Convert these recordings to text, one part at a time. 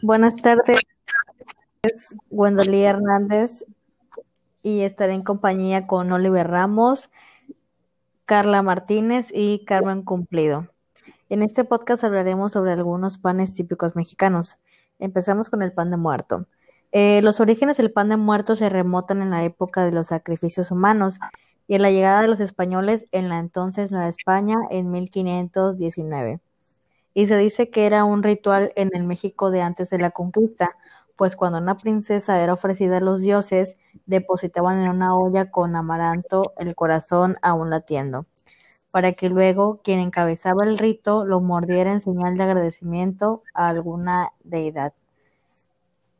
Buenas tardes, Gwendolyn Hernández y estaré en compañía con Oliver Ramos, Carla Martínez y Carmen Cumplido. En este podcast hablaremos sobre algunos panes típicos mexicanos. Empezamos con el pan de muerto. Eh, los orígenes del pan de muerto se remontan en la época de los sacrificios humanos y en la llegada de los españoles en la entonces Nueva España en 1519. Y se dice que era un ritual en el México de antes de la conquista, pues cuando una princesa era ofrecida a los dioses, depositaban en una olla con amaranto el corazón aún latiendo, para que luego quien encabezaba el rito lo mordiera en señal de agradecimiento a alguna deidad.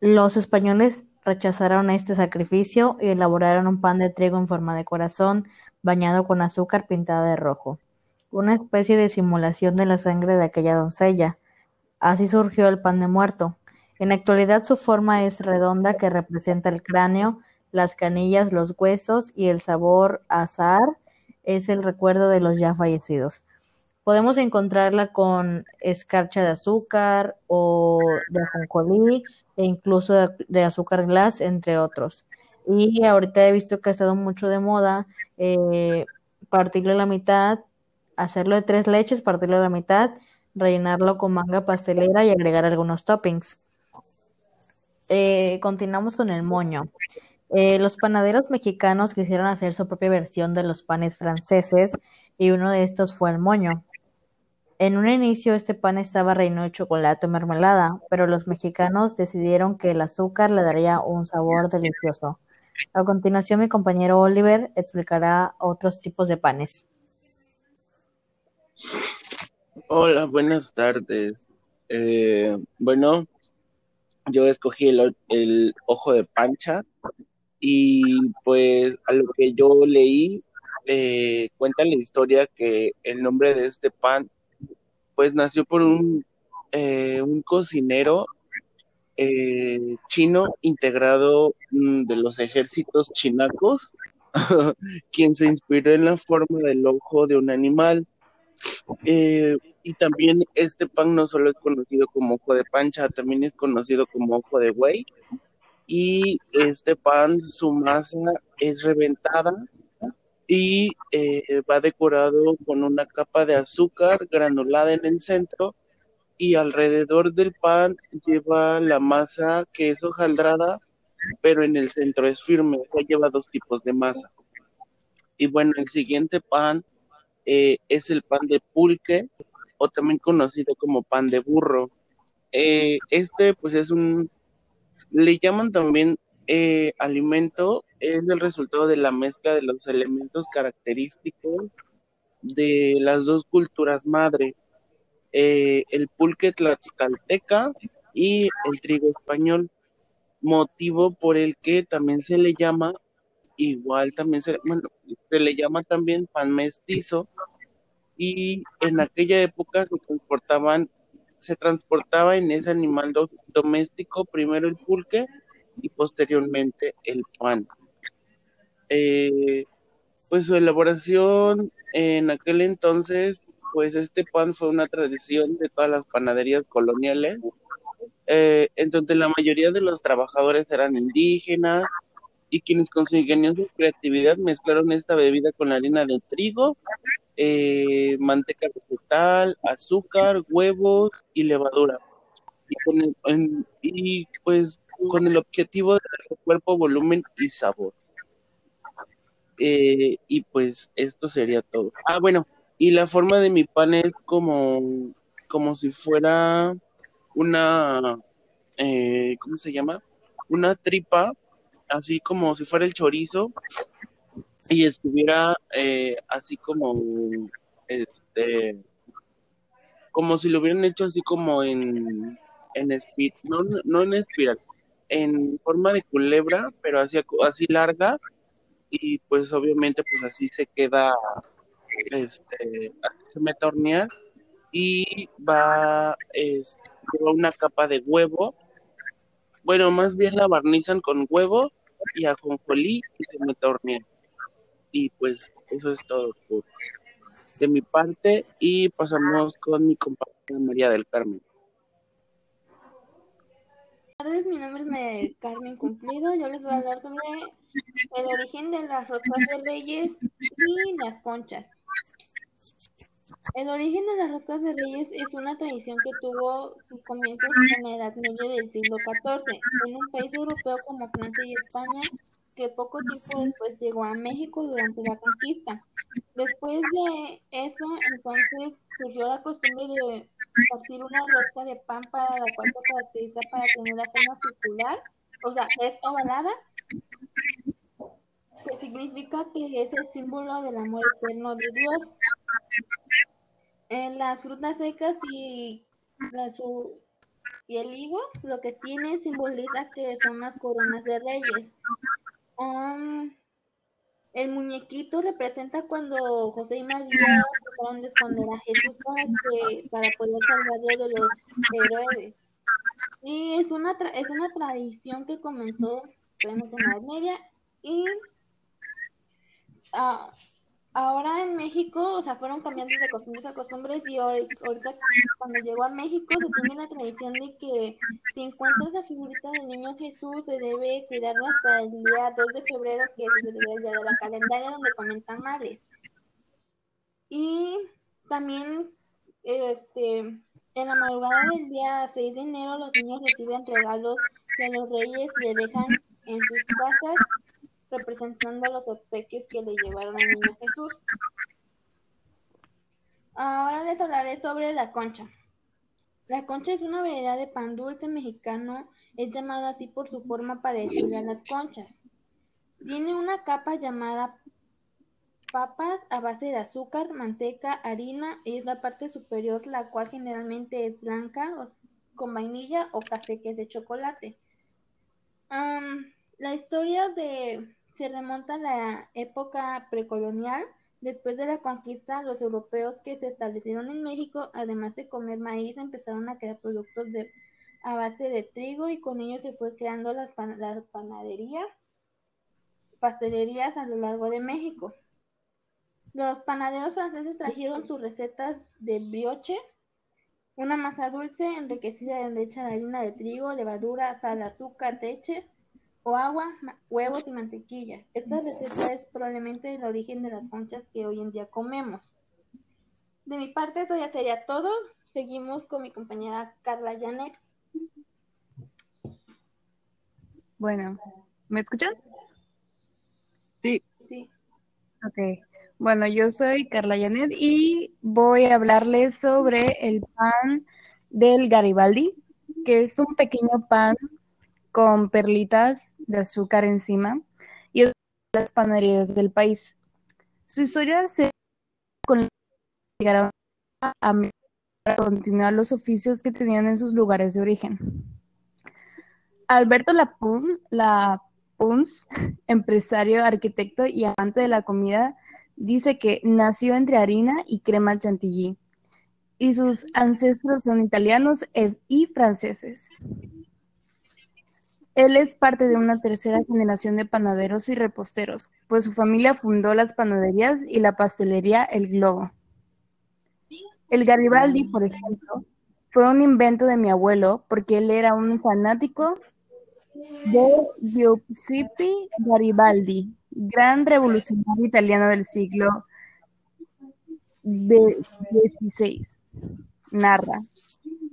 Los españoles rechazaron este sacrificio y elaboraron un pan de trigo en forma de corazón, bañado con azúcar pintada de rojo, una especie de simulación de la sangre de aquella doncella. Así surgió el pan de muerto. En actualidad su forma es redonda que representa el cráneo, las canillas, los huesos y el sabor azar es el recuerdo de los ya fallecidos. Podemos encontrarla con escarcha de azúcar o de ajonjolí e incluso de, azúcar glass, entre otros. Y ahorita he visto que ha estado mucho de moda eh, partirlo a la mitad, hacerlo de tres leches, partirlo a la mitad, rellenarlo con manga pastelera y agregar algunos toppings. Eh, continuamos con el moño. Eh, los panaderos mexicanos quisieron hacer su propia versión de los panes franceses y uno de estos fue el moño. En un inicio este pan estaba relleno de chocolate o mermelada, pero los mexicanos decidieron que el azúcar le daría un sabor delicioso. A continuación mi compañero Oliver explicará otros tipos de panes. Hola, buenas tardes. Eh, bueno, yo escogí el, ojo de pancha y pues a lo que yo leí, eh, cuenta la historia que el nombre de este pan pues nació por un, eh, un cocinero eh, chino integrado mm, de los ejércitos chinacos, quien se inspiró en la forma del ojo de un animal. Eh, y también este pan no solo es conocido como ojo de pancha, también es conocido como ojo de buey. Y este pan, su masa es reventada y eh, va decorado con una capa de azúcar granulada en el centro y alrededor del pan lleva la masa que es hojaldrada, pero en el centro es firme, o sea, lleva dos tipos de masa. Y bueno, el siguiente pan eh, es el pan de pulque, o también conocido como pan de burro. Eh, este pues es un, le llaman también eh, alimento es el resultado de la mezcla de los elementos característicos de las dos culturas madre, el pulque tlaxcalteca y el trigo español, motivo por el que también se le llama, igual también se, bueno, se le llama también pan mestizo, y en aquella época se transportaban, se transportaba en ese animal doméstico primero el pulque y posteriormente el pan. Eh, pues su elaboración en aquel entonces, pues este pan fue una tradición de todas las panaderías coloniales, eh, en donde la mayoría de los trabajadores eran indígenas y quienes con su creatividad mezclaron esta bebida con la harina de trigo, eh, manteca vegetal, azúcar, huevos y levadura. y pues con el objetivo de dar cuerpo, volumen y sabor. Eh, y pues esto sería todo. Ah, bueno, y la forma de mi pan es como, como si fuera una, eh, ¿cómo se llama? Una tripa, así como si fuera el chorizo, y estuviera eh, así como, este, como si lo hubieran hecho así como en, en espiral, no, no en espiral, en forma de culebra, pero así, así larga, y pues obviamente pues así se queda, este, así se mete a hornear, y va, es, una capa de huevo, bueno, más bien la barnizan con huevo y ajonjolí y se mete a. Y pues eso es todo de mi parte y pasamos con mi compañera María del Carmen. tardes, mi nombre es Carmen Cumplido. Yo les voy a hablar sobre el origen de las roscas de reyes y las conchas. El origen de las roscas de reyes es una tradición que tuvo sus comienzos en la Edad Media del siglo XIV, en un país europeo como Francia y España, que poco tiempo después llegó a México durante la conquista. Después de eso, entonces surgió la costumbre de partir una rosca de pan para la cual se caracteriza para tener la forma circular, o sea, es ovalada, que significa que es el símbolo del amor eterno de Dios. En las frutas secas y, y el higo, lo que tiene simboliza que son las coronas de reyes. Um, el muñequito representa cuando José y María trataron de esconder a Jesús para, que, para poder salvarlo de los héroes. Y es una, es una tradición que comenzó en la Edad Media y uh, ahora en México, o sea, fueron cambiando de costumbres a costumbres y ahorita cuando llegó a México se tiene la tradición de que si encuentras la figurita del niño Jesús se debe cuidarlo hasta el día 2 de febrero, que es el día de la calendaria donde comentan males. Y también este en la madrugada del día 6 de enero los niños reciben regalos que los reyes le dejan en sus casas representando los obsequios que le llevaron al niño Jesús. Ahora les hablaré sobre la concha. La concha es una variedad de pan dulce mexicano, es llamado así por su forma parecida a las conchas. Tiene una capa llamada papas a base de azúcar, manteca, harina y es la parte superior la cual generalmente es blanca con vainilla o café que es de chocolate. la historia de se remonta a la época precolonial. Después de la conquista, los europeos que se establecieron en México, además de comer maíz, empezaron a crear productos de, a base de trigo y con ello se fue creando las, las panaderías, pastelerías a lo largo de México. Los panaderos franceses trajeron sus recetas de brioche, una masa dulce enriquecida de leche de harina de trigo, levadura, sal, azúcar, leche, o agua, huevos y mantequilla. Esta receta es probablemente el origen de las conchas que hoy en día comemos. De mi parte, eso ya sería todo. Seguimos con mi compañera Carla Janet. Bueno, ¿me escuchan? Sí. Sí. Ok. Bueno, yo soy Carla Janet y voy a hablarles sobre el pan del Garibaldi, que es un pequeño pan con perlitas de azúcar encima y las panaderías del país. Su historia se con llegar a, continuar los oficios que tenían en sus lugares de origen. Alberto la Punz, empresario, arquitecto y amante de la comida, dice que nació entre harina y crema chantilly y sus ancestros son italianos e, y franceses. Él es parte de una tercera generación de panaderos y reposteros, pues su familia fundó las panaderías y la pastelería El Globo. El Garibaldi, por ejemplo, fue un invento de mi abuelo porque él era un fanático de Giuseppe Garibaldi, gran revolucionario italiano del siglo XVI. Narra.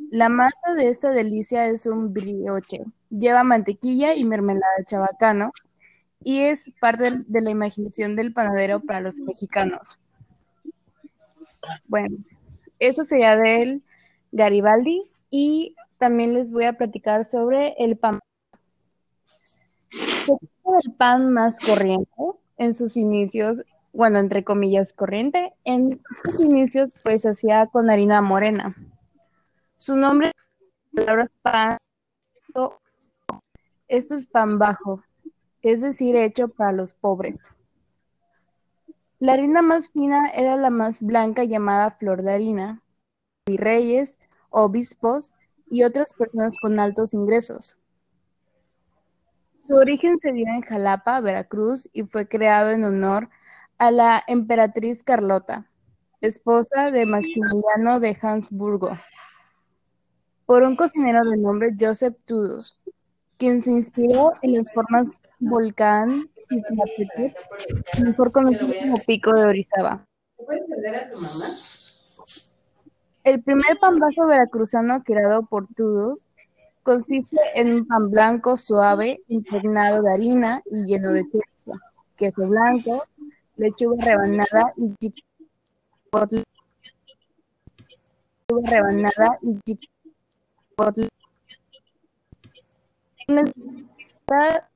La masa de esta delicia es un brioche Lleva mantequilla y mermelada de chabacano y es parte de la imaginación del panadero para los mexicanos. Bueno, eso sería del Garibaldi y también les voy a platicar sobre el pan. el pan más corriente en sus inicios, bueno, entre comillas, corriente, en sus inicios pues hacía con harina morena. Su nombre, palabras pan esto es pan bajo, es decir, hecho para los pobres. La harina más fina era la más blanca llamada flor de harina, virreyes, obispos y otras personas con altos ingresos. Su origen se dio en Jalapa, Veracruz, y fue creado en honor a la emperatriz Carlota, esposa de Maximiliano de Habsburgo, por un cocinero de nombre Joseph Tudus. quien se inspiró en las formas volcán Iztaccíhuatl, mejor conocido como Pico de Orizaba. El primer pambazo veracruzano creado por Tudos consiste en un pan blanco suave, impregnado de harina y lleno de chorizo, queso blanco, lechuga rebanada y chipotle, rebanada y chipotle. Está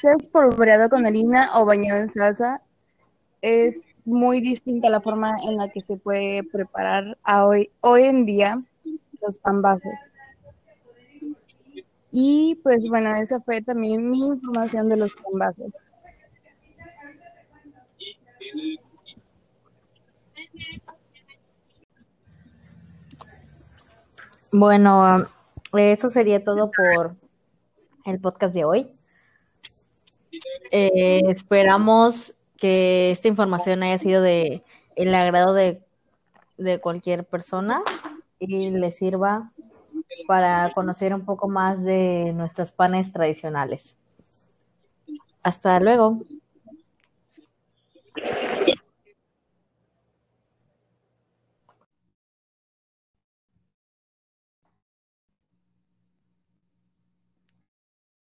sea espolvoreado con harina o bañado en salsa, es muy distinta la forma en la que se puede preparar hoy, hoy en día los pambazos. Y pues bueno, esa fue también mi información de los pambazos. Bueno, eso sería todo por el podcast de hoy. Eh, esperamos que esta información haya sido de el agrado de, de cualquier persona y le sirva para conocer un poco más de nuestros panes tradicionales. Hasta luego.